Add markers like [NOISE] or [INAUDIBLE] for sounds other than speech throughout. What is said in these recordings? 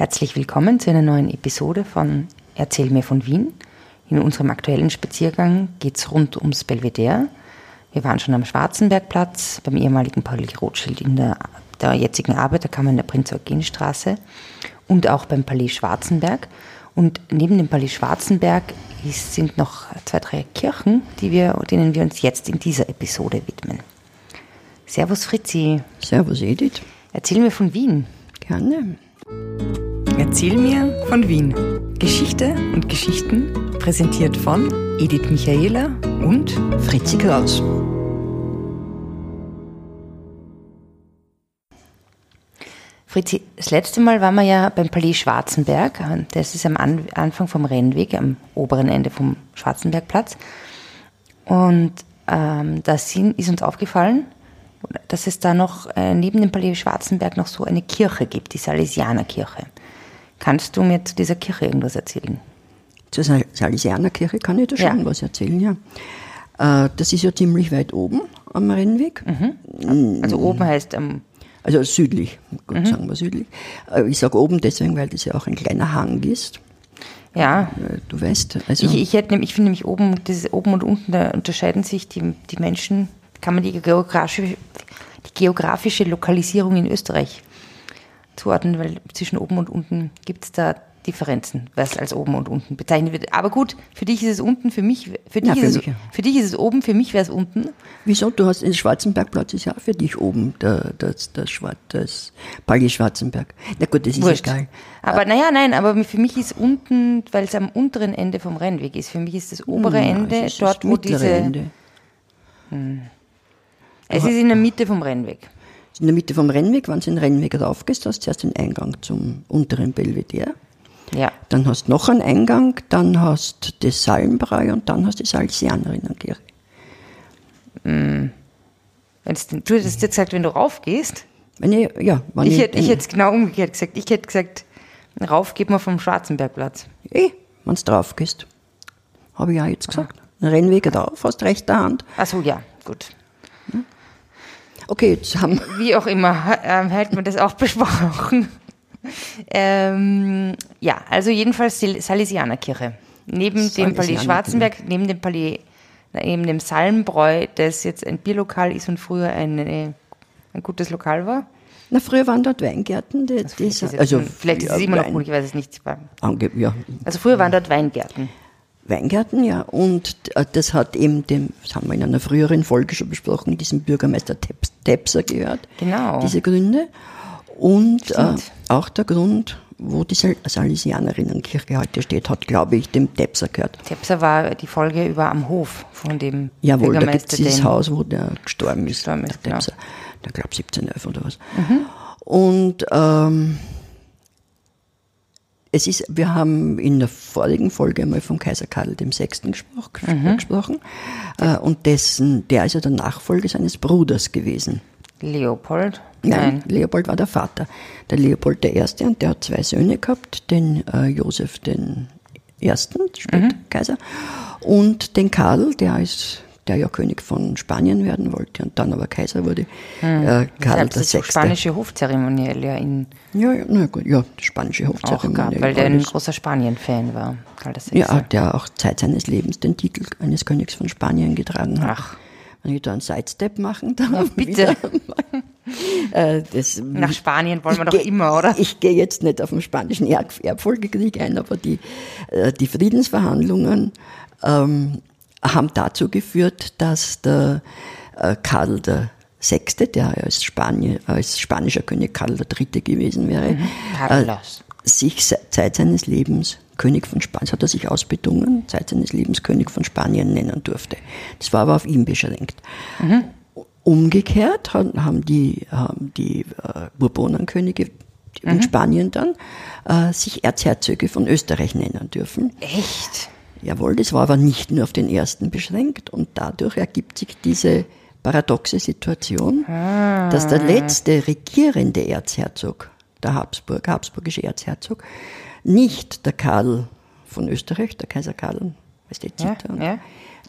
Herzlich willkommen zu einer neuen Episode von Erzähl mir von Wien. In unserem aktuellen Spaziergang geht es rund ums Belvedere. Wir waren schon am Schwarzenbergplatz, beim ehemaligen Pauli Rothschild in der, der jetzigen Arbeiterkammer in der Prinz-Eugen-Straße und auch beim Palais Schwarzenberg. Und neben dem Palais Schwarzenberg sind noch zwei, drei Kirchen, die wir, denen wir uns jetzt in dieser Episode widmen. Servus Fritzi. Servus Edith. Erzähl mir von Wien. Gerne. Erzähl mir von Wien. Geschichte und Geschichten präsentiert von Edith Michaela und Fritzi Kraus. Fritzi, das letzte Mal waren wir ja beim Palais Schwarzenberg. Das ist am Anfang vom Rennweg, am oberen Ende vom Schwarzenbergplatz. Und ähm, da ist uns aufgefallen, dass es da noch äh, neben dem Palais Schwarzenberg noch so eine Kirche gibt, die Salesianerkirche. Kannst du mir zu dieser Kirche irgendwas erzählen? Zur Salesianerkirche kann ich da schon ja. was erzählen, ja. Äh, das ist ja ziemlich weit oben am Rennweg. Mhm. Also oben heißt am also südlich, gut mhm. sagen wir südlich. Äh, ich sage oben deswegen, weil das ja auch ein kleiner Hang ist. Ja. Äh, du weißt. Also ich, ich, hätte, ich finde nämlich oben, das oben und unten, da unterscheiden sich die, die Menschen, kann man die geografische, die geografische Lokalisierung in Österreich zuordnen, weil zwischen oben und unten gibt es da Differenzen, was als oben und unten bezeichnet wird. Aber gut, für dich ist es unten, für mich, für dich, ja, für ist, es, für dich ist es oben, für mich wäre es unten. Wieso? Du hast den Schwarzenbergplatz ist ja auch für dich oben, der, das, das, das Palais Schwarzenberg. Na gut, das ist Wurscht. egal. Aber naja, nein, aber für mich ist unten, weil es am unteren Ende vom Rennweg ist, für mich ist das obere ja, Ende dort, wo diese. Ende. Hm. Es ist in der Mitte vom Rennweg. In der Mitte vom Rennweg, wenn du den Rennweg raufgehst, hast du zuerst den Eingang zum unteren Belvedere. Ja. Dann hast du noch einen Eingang, dann hast du das Salmbräu und dann hast du die Salesianerinnenkirche. Mm. Du hättest jetzt gesagt, wenn du raufgehst. Wenn ich, ja, wenn ich, ich, hätte, ich hätte es genau umgekehrt gesagt. Ich hätte gesagt, rauf geht man vom Schwarzenbergplatz. Eh, wenn du drauf gehst. Habe ich ja jetzt gesagt. Ein Rennweg drauf, hast rechter Hand. Ach so, ja, gut. Okay, haben Wie auch immer, äh, hätten wir das auch [LAUGHS] besprochen. Ähm, ja, also jedenfalls die Salesianerkirche. Neben dem Palais Schwarzenberg, neben dem Palais, neben dem Salmbräu, das jetzt ein Bierlokal ist und früher ein, ein gutes Lokal war. Na, früher waren dort Weingärten. Die, also, vielleicht, ist, also, vielleicht ist es immer noch gut, ich weiß es nicht. Ange ja. Also früher waren dort Weingärten. Weingärten, ja. Und äh, das hat eben dem, das haben wir in einer früheren Folge schon besprochen, diesem Bürgermeister Tepser gehört. Genau. Diese Gründe. Und äh, auch der Grund, wo die Salesianerinnenkirche heute steht, hat, glaube ich, dem Tepser gehört. Tepser war die Folge über am Hof von dem Jawohl, Bürgermeister. Jawohl, da gibt es dieses Haus, wo der gestorben ist, gestorben ist der Tepser. Genau. Der glaube 1711 oder was. Mhm. Und ähm, es ist, wir haben in der vorigen Folge einmal vom Kaiser Karl VI. Gesprochen, mhm. gesprochen äh, und dessen, der ist ja der Nachfolger seines Bruders gewesen. Leopold? Nein, Nein, Leopold war der Vater. Der Leopold Erste und der hat zwei Söhne gehabt, den äh, Josef den Ersten, später mhm. Kaiser, und den Karl, der ist der ja König von Spanien werden wollte und dann aber Kaiser wurde. Hm. Äh, Karl das ist die spanische Hofzeremoniell ja in. Ja, ja, na gut, ja, die spanische Hofzeremoniell. Auch weil der ein großer Spanien-Fan war, Karl VI. Ja, der auch Zeit seines Lebens den Titel eines Königs von Spanien getragen hat. Ach. Wenn ich da einen Sidestep machen darf. Ja, [LAUGHS] bitte. äh, das, Nach Spanien wollen wir doch immer, oder? Ich gehe jetzt nicht auf den spanischen Erbfolgekrieg ein, aber die, äh, die Friedensverhandlungen ähm, haben dazu geführt, dass der äh, Karl der Sechste, der als, Spanier, als spanischer König Karl III. gewesen wäre, mhm. äh, sich Zeit seines Lebens König von Spanien, hat er sich ausbedungen, Zeit seines Lebens König von Spanien nennen durfte. Das war aber auf ihn beschränkt. Mhm. Umgekehrt haben die, haben die äh, Bourbonenkönige in mhm. Spanien dann äh, sich Erzherzöge von Österreich nennen dürfen. Echt? Jawohl, das war aber nicht nur auf den ersten beschränkt und dadurch ergibt sich diese paradoxe Situation, ah. dass der letzte regierende Erzherzog, der Habsburg, habsburgische Erzherzog, nicht der Karl von Österreich, der Kaiser Karl, weißt du, ja, ja.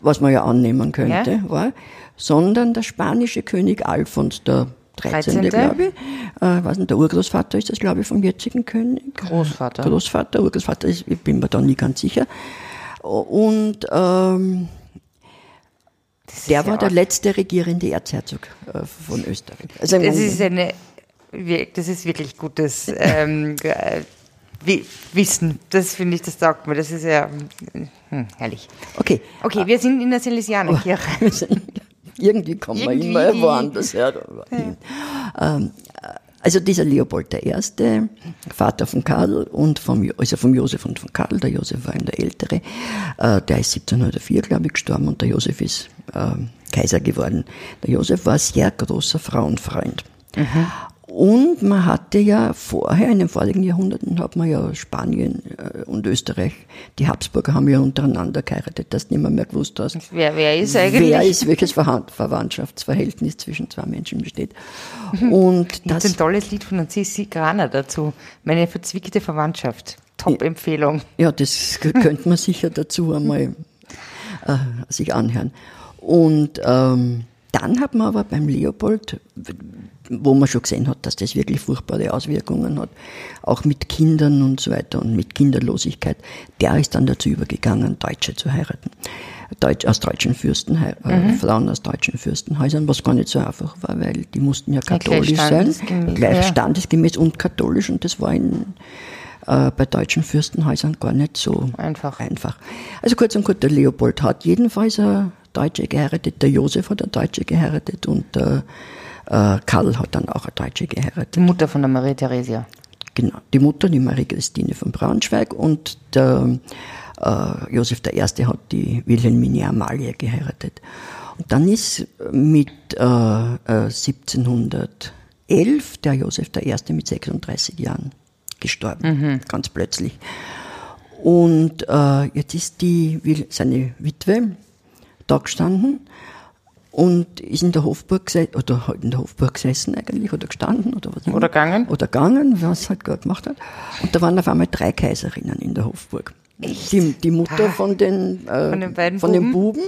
was man ja annehmen könnte, ja. war, sondern der spanische König Alfons der 13. 13.. glaube ich. Äh, weiß nicht, der Urgroßvater ist das, glaube ich, vom jetzigen König. Großvater. Großvater, Urgroßvater, ist, ich bin mir da nie ganz sicher. Und ähm, der ja war der letzte regierende Erzherzog äh, von Österreich. Also Das Grunde- ist eine, das ist wirklich gutes ähm, äh, [LAUGHS] Wi- Wissen. Das finde ich, das taugt mir. Das ist ja hm, herrlich. okay. Okay, wir sind in der Salesianerkirche. [LAUGHS] Irgendwie kommen wir immer woanders her. Ähm, also dieser Leopold I., Vater von Karl und vom, also vom Josef und von Karl, der Josef war ihm der Ältere, äh, der ist 1704, glaube ich, gestorben und der Josef ist äh, Kaiser geworden. Der Josef war ein sehr großer Frauenfreund. Und man hatte ja vorher, in den vorigen Jahrhunderten, hat man ja Spanien äh, und Österreich, die Habsburger haben ja untereinander geheiratet, dass du nicht mehr, mehr gewusst hast, wer, wer ist eigentlich? wer ist, welches Verwandtschaftsverhältnis zwischen zwei Menschen besteht. Und Das ist ein tolles Lied von Sissi Graner dazu. Meine verzwickte Verwandtschaft. Top-Empfehlung. ja, das könnte man sicher dazu einmal äh, sich anhören. Und ähm, dann hat man aber beim Leopold, wo man schon gesehen hat, dass das wirklich furchtbare Auswirkungen hat, auch mit Kindern und so weiter und mit Kinderlosigkeit, der ist dann dazu übergegangen, Deutsche zu heiraten. Deutsch, aus deutschen Fürsten, äh, Frauen aus deutschen Fürstenhäusern, was gar nicht so einfach war, weil die mussten ja gleich katholisch sein, standesgemäß, gleich ja. standesgemäß und katholisch und das war in, äh, bei deutschen Fürstenhäusern gar nicht so Einfach. einfach. Also kurz und gut, der Leopold hat jedenfalls eine Deutsche geheiratet, der Josef hat eine Deutsche geheiratet und der äh, Karl hat dann auch eine Deutsche geheiratet. Die Mutter von der Marie Theresia. Genau, die Mutter, die Marie Christine von Braunschweig und der äh, Josef I. hat die Wilhelmine Amalie geheiratet. Und dann ist mit äh, äh, 1711 der Josef I. mit 36 Jahren gestorben, ganz plötzlich. Und äh, jetzt ist die, seine Witwe da gestanden und ist in der Hofburg gesessen, oder halt in der Hofburg gesessen eigentlich, oder gestanden, oder was. Oder gegangen. Oder gegangen, was halt gerade gemacht hat. Und da waren auf einmal drei Kaiserinnen in der Hofburg. Die, die Mutter Ah. von den, äh, Von den beiden von den Buben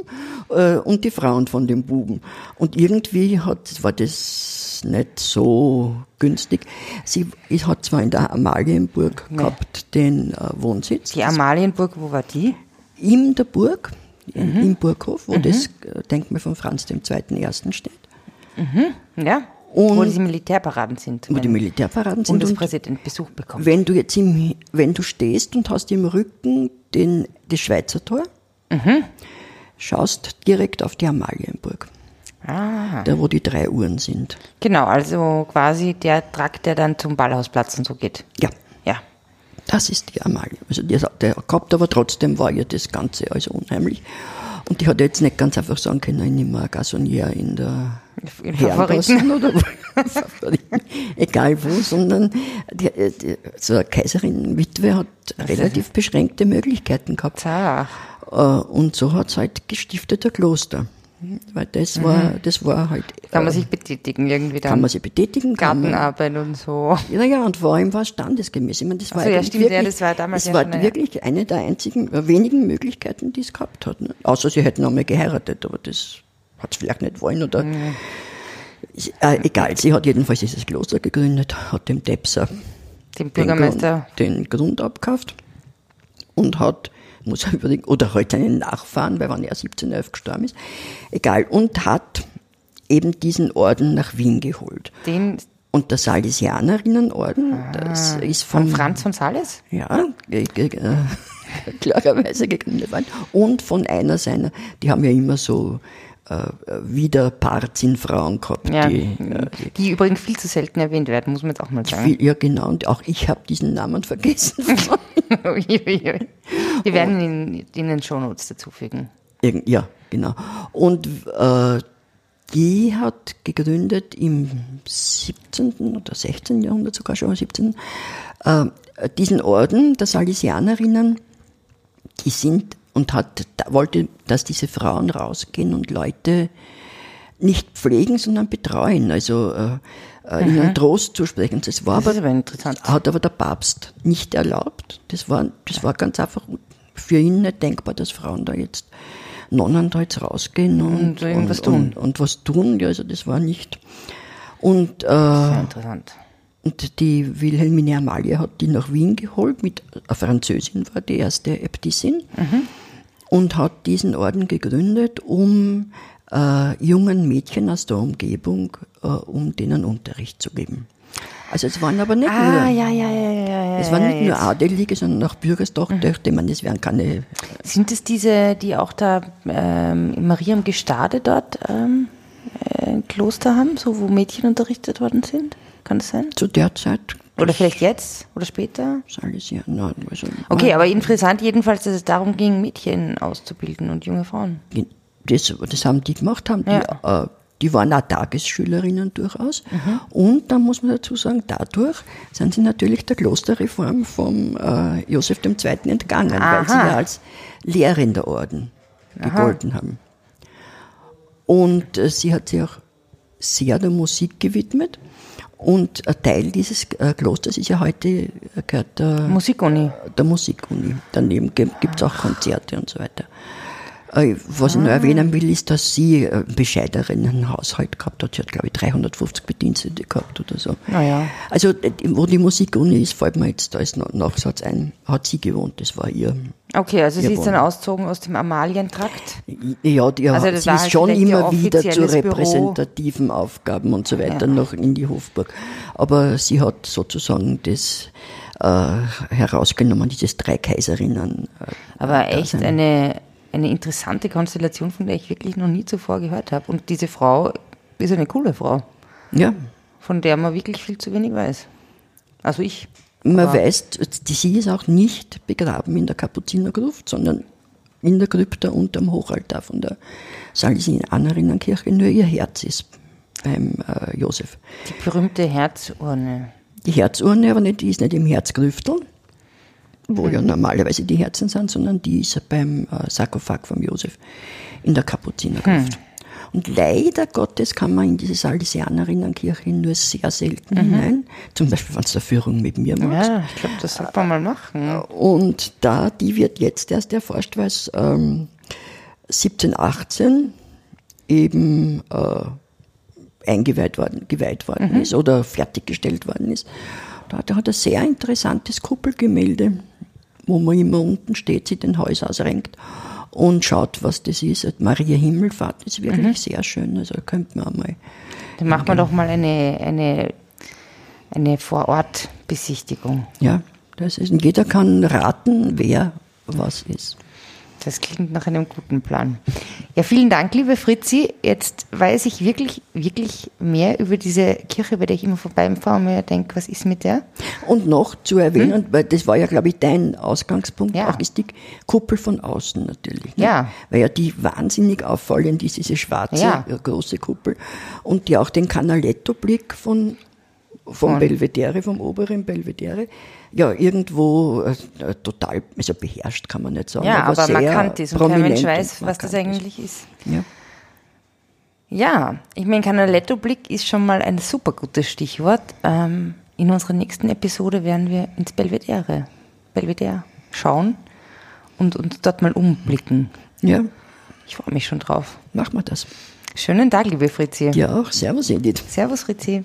äh, und die Frauen von den Buben. Und irgendwie hat, war das nicht so günstig. Sie ich hat zwar in der Amalienburg gehabt den äh, Wohnsitz, Die Amalienburg, wo war die? in der Burg, Mhm. im Burghof, wo das äh, Denkmal von Franz II. Ersten steht, Ja. Und- wo diese Militärparaden sind. wo die Militärparaden sind. Und Bundespräsident Besuch bekommt. wenn du jetzt im, wenn du stehst und hast im Rücken den, das Schweizer Tor, Mhm. schaust direkt auf die Amalienburg, Ah. da wo die drei Uhren sind. Genau, also quasi der Trakt, der dann zum Ballhausplatz und so geht. Ja. Das ist die Amalie. Also die hat er gehabt, aber trotzdem war ihr das Ganze also unheimlich. Und die hat jetzt nicht ganz einfach sagen können, ich nehme ein Gasonier in der In Favoriten. oder [LAUGHS] Favoriten, egal wo, sondern die, die, so eine Kaiserin-Witwe hat relativ beschränkte Möglichkeiten gehabt. Äh, Und so hat es halt gestifteter Kloster. Weil das war, das war halt. Mhm. Kann man äh, sich betätigen irgendwie dann. kann man sich betätigen, man, Gartenarbeit und so. ja, ja, und vor allem war es standesgemäß. Ich meine, das war Ach so, ja, stimmt, ja, wirklich, das war damals das ja war eine- wirklich eine der einzigen, äh, wenigen Möglichkeiten, die es gehabt hat. Ne? Außer sie hätten einmal geheiratet, aber das hat es vielleicht nicht wollen oder. Mhm. Äh, egal, sie hat jedenfalls dieses Kloster gegründet, hat dem Depser Dem den Bürgermeister. Grund, den Grund abgekauft und hat, muss er überlegen, oder halt seinen Nachfahren, weil wann er 1711 gestorben ist, egal, und hat eben diesen Orden nach Wien geholt. Den Und der Salesianerinnenorden, das ist von von, Franz von Sales? ja, ge- äh, [LAUGHS] klarerweise gegründet worden. Und von einer seiner, die haben ja immer so äh, Widerparts in Frauen gehabt, Ja. die, äh, die Die übrigens viel zu selten erwähnt werden, muss man jetzt auch mal sagen. viel, ja genau, und auch ich habe diesen Namen vergessen. [LAUGHS] Wir werden ihn in den Shownotes dazufügen. Ja, genau. Und äh, die hat gegründet im 17. oder 16. Jahrhundert, sogar schon 17. Äh, diesen Orden der Salesianerinnen, die sind und hat, wollte, dass diese Frauen rausgehen und Leute nicht pflegen, sondern betreuen, also äh, äh, ihnen Trost zusprechen. Das war Das aber aber hat aber der Papst nicht erlaubt. Das war, das war ganz einfach für ihn nicht denkbar, dass Frauen da jetzt, Nonnen da jetzt rausgehen und, Und irgendwas und, tun. Und, und was tun. Ja, also das war nicht. Und, äh, Sehr interessant. und die Wilhelmine Amalie hat die nach Wien geholt, mit eine Französin war die erste Äbtissin und hat diesen Orden gegründet, um äh, jungen Mädchen aus der Umgebung, äh, um denen Unterricht zu geben. Also es waren aber nicht Ah, nur, ja, ja, ja, ja, ja. es waren ja, nicht nur. Adelige, sondern auch Bürgerstochter. Ich meine, es wären keine Sind es diese, die auch da ähm, in Maria im Gestade dort ähm, äh, ein Kloster haben, so wo Mädchen unterrichtet worden sind? Kann das sein? zu der Zeit Oder vielleicht jetzt oder später? Salesianer. Nein, also, Okay, aber interessant jedenfalls, dass es darum ging, Mädchen auszubilden und junge Frauen. Das, das haben die gemacht, haben die, Ja. äh, die waren auch Tagesschülerinnen durchaus. Und dann muss man dazu sagen, dadurch sind sie natürlich der Klosterreform vom äh, Josef II. entgangen, weil sie Aha. ja als Lehrerin der Orden gegolten haben. Und äh, sie hat sich auch sehr der Musik gewidmet. Und ein Teil dieses äh, Klosters ist ja heute, äh, gehört der, Musikuni. der Musikuni. Daneben gibt es auch Konzerte und so weiter. Äh, Was ich noch erwähnen will, ist, dass sie äh, einen bescheideren Haushalt gehabt hat. Sie hat, glaube ich, 350 Bedienstete gehabt oder so. Naja. Also, äh, wo die Musikuni ist, fällt mir jetzt als Na- Nachsatz ein, hat sie gewohnt. Das war ihr. Okay, also sie Ja, ist dann wohl. ausgezogen aus dem Amalientrakt. Ja, die, Also sie ist halt schon ihr immer wieder zu offizielles Büro. repräsentativen Aufgaben und so weiter noch in die Hofburg. Aber sie hat sozusagen das äh, herausgenommen, dieses drei Kaiserinnen. Äh, Aber echt eine, eine interessante Konstellation, von der ich wirklich noch nie zuvor gehört habe. Und diese Frau ist eine coole Frau, Ja, von der man wirklich viel zu wenig weiß. Also ich. Man Aber- weiß, sie ist auch nicht begraben in der Kapuzinergruft, sondern in der Krypta unterm Hochaltar von der Salesianerinnenkirche. Nur ihr Herz ist beim äh, Josef. Die berühmte Herzurne. Die Herzurne aber nicht, die ist nicht im Herzgrüftel, wo ja normalerweise die Herzen sind, sondern die ist beim äh, Sarkophag vom Josef in der Kapuzinergruft. Und leider Gottes kann man in diese Salesianerinnenkirche nur sehr selten hinein. Zum Beispiel, wenn du eine Führung mit mir machst. Ja, ich glaube, das sollte man mal machen. Und da, die wird jetzt erst erforscht, weil es ähm, 1718 eben äh, eingeweiht worden, geweiht worden ist oder fertiggestellt worden ist. Da hat er ein sehr interessantes Kuppelgemälde, wo man immer unten steht, sie den Hals ausrenkt und schaut, was das ist. Maria Himmelfahrt ist wirklich sehr schön, also könnte man einmal. Dann machen wir doch mal eine, eine, eine Vorortbesichtigung. Ja, das ist, jeder kann raten, wer was ist. Das klingt nach einem guten Plan. Ja, vielen Dank, liebe Fritzi. Jetzt weiß ich wirklich, wirklich mehr über diese Kirche, bei der ich immer vorbeifahre und mir denke, was ist mit der? Und noch zu erwähnen, weil das war ja, glaube ich, dein Ausgangspunkt, Ja. auch ist die Kuppel von außen natürlich. Ne? Ja. Weil ja die wahnsinnig auffallend ist, diese schwarze, Ja. äh, große Kuppel. Und die auch den Canaletto-Blick von, vom Belvedere, vom oberen Belvedere, ja, irgendwo äh, äh, total, also beherrscht kann man nicht sagen. Ja, aber sehr markant ist und kein Mensch weiß, was das eigentlich ist. ist. Ja. Ja, ich meine, Canaletto-Blick ist schon mal ein super gutes Stichwort. Ähm, in unserer nächsten Episode werden wir ins Belvedere, Belvedere schauen und uns dort mal umblicken. ja, Ich freue mich schon drauf. machen wir das. Schönen Tag, liebe Fritzi. Ja, auch. Servus, Edith. Servus, Fritzi.